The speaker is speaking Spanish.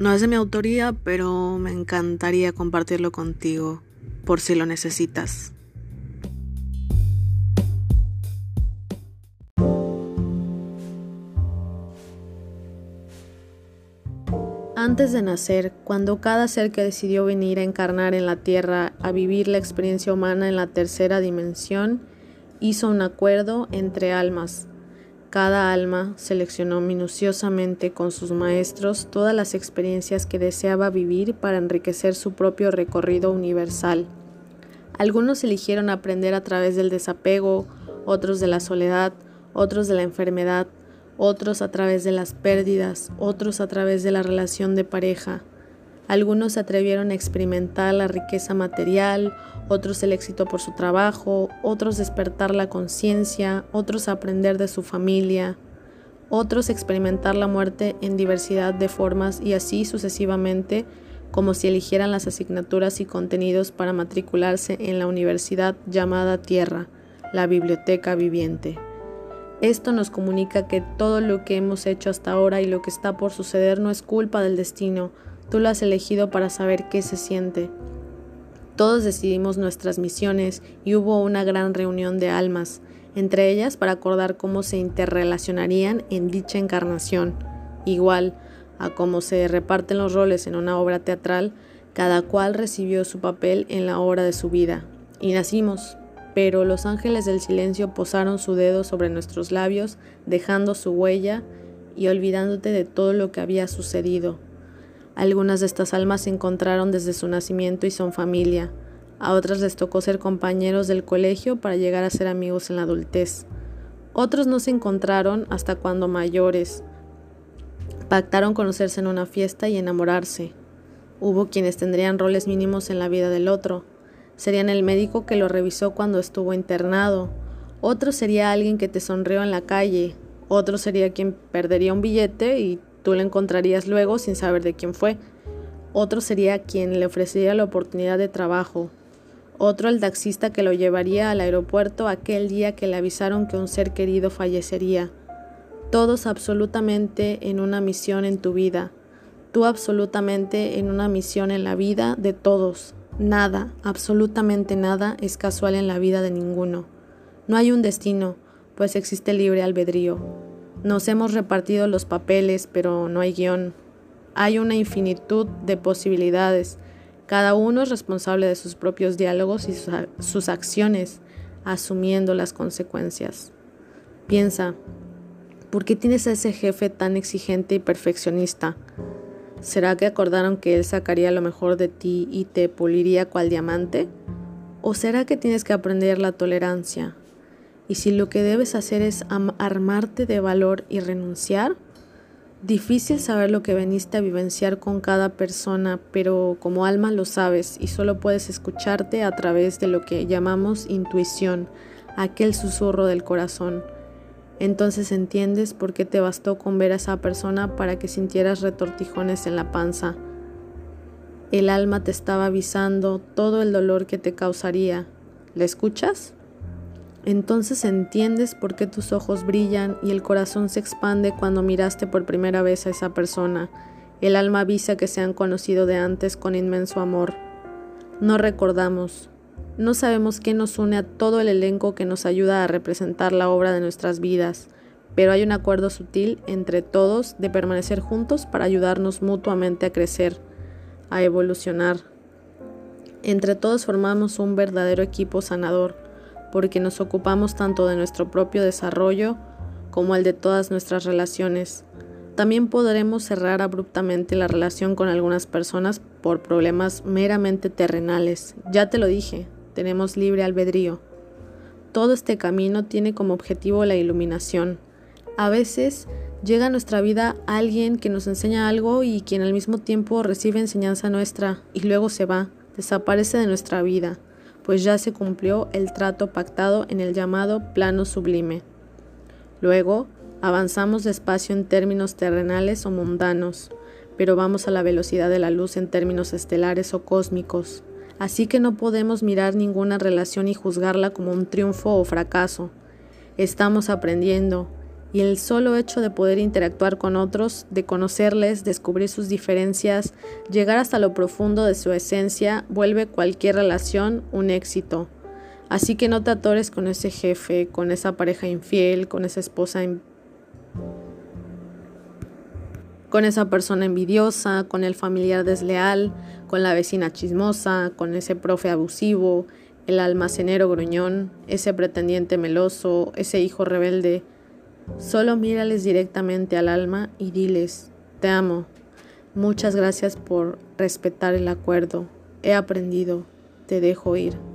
No es de mi autoría, pero me encantaría compartirlo contigo por si lo necesitas. Antes de nacer, cuando cada ser que decidió venir a encarnar en la Tierra, a vivir la experiencia humana en la tercera dimensión, hizo un acuerdo entre almas, cada alma seleccionó minuciosamente con sus maestros todas las experiencias que deseaba vivir para enriquecer su propio recorrido universal. Algunos eligieron aprender a través del desapego, otros de la soledad, otros de la enfermedad, otros a través de las pérdidas, otros a través de la relación de pareja. Algunos se atrevieron a experimentar la riqueza material, otros el éxito por su trabajo, otros despertar la conciencia, otros aprender de su familia, otros experimentar la muerte en diversidad de formas y así sucesivamente, como si eligieran las asignaturas y contenidos para matricularse en la universidad llamada Tierra, la biblioteca viviente. Esto nos comunica que todo lo que hemos hecho hasta ahora y lo que está por suceder no es culpa del destino, Tú lo has elegido para saber qué se siente. Todos decidimos nuestras misiones y hubo una gran reunión de almas, entre ellas para acordar cómo se interrelacionarían en dicha encarnación. Igual a cómo se reparten los roles en una obra teatral, cada cual recibió su papel en la obra de su vida. Y nacimos, pero los ángeles del silencio posaron su dedo sobre nuestros labios, dejando su huella y olvidándote de todo lo que había sucedido. Algunas de estas almas se encontraron desde su nacimiento y son familia. A otras les tocó ser compañeros del colegio para llegar a ser amigos en la adultez. Otros no se encontraron hasta cuando mayores. Pactaron conocerse en una fiesta y enamorarse. Hubo quienes tendrían roles mínimos en la vida del otro. Serían el médico que lo revisó cuando estuvo internado. Otro sería alguien que te sonrió en la calle. Otro sería quien perdería un billete y Tú lo encontrarías luego sin saber de quién fue. Otro sería quien le ofrecería la oportunidad de trabajo. Otro el taxista que lo llevaría al aeropuerto aquel día que le avisaron que un ser querido fallecería. Todos absolutamente en una misión en tu vida. Tú absolutamente en una misión en la vida de todos. Nada, absolutamente nada es casual en la vida de ninguno. No hay un destino, pues existe libre albedrío. Nos hemos repartido los papeles, pero no hay guion. Hay una infinitud de posibilidades. Cada uno es responsable de sus propios diálogos y sus acciones, asumiendo las consecuencias. Piensa, ¿por qué tienes a ese jefe tan exigente y perfeccionista? ¿Será que acordaron que él sacaría lo mejor de ti y te puliría cual diamante? ¿O será que tienes que aprender la tolerancia, y si lo que debes hacer es armarte de valor y renunciar, difícil saber lo que veniste a vivenciar con cada persona, pero como alma lo sabes y solo puedes escucharte a través de lo que llamamos intuición, aquel susurro del corazón. Entonces entiendes por qué te bastó con ver a esa persona para que sintieras retortijones en la panza. El alma te estaba avisando todo el dolor que te causaría. ¿Le escuchas? Entonces entiendes por qué tus ojos brillan y el corazón se expande cuando miraste por primera vez a esa persona. El alma avisa que se han conocido de antes con inmenso amor. No recordamos, no sabemos qué nos une a todo el elenco que nos ayuda a representar la obra de nuestras vidas, pero hay un acuerdo sutil entre todos de permanecer juntos para ayudarnos mutuamente a crecer, a evolucionar. Entre todos formamos un verdadero equipo sanador porque nos ocupamos tanto de nuestro propio desarrollo como el de todas nuestras relaciones. También podremos cerrar abruptamente la relación con algunas personas por problemas meramente terrenales. Ya te lo dije, tenemos libre albedrío. Todo este camino tiene como objetivo la iluminación. A veces Llega a nuestra vida alguien que nos enseña algo y quien al mismo tiempo recibe enseñanza nuestra y luego se va, desaparece de nuestra vida, pues ya se cumplió el trato pactado en el llamado plano sublime. Luego, avanzamos despacio en términos terrenales o mundanos, pero vamos a la velocidad de la luz en términos estelares o cósmicos, así que no podemos mirar ninguna relación y juzgarla como un triunfo o fracaso. Estamos aprendiendo, y el solo hecho de poder interactuar con otros, de conocerles, descubrir sus diferencias, llegar hasta lo profundo de su esencia, vuelve cualquier relación un éxito. Así que no te atores con ese jefe, con esa pareja infiel, con esa esposa con esa persona envidiosa, con el familiar desleal, con la vecina chismosa, con ese profe abusivo, el almacenero gruñón, ese pretendiente meloso, ese hijo rebelde. Solo mírales directamente al alma y diles, te amo. Muchas gracias por respetar el acuerdo. He aprendido. Te dejo ir.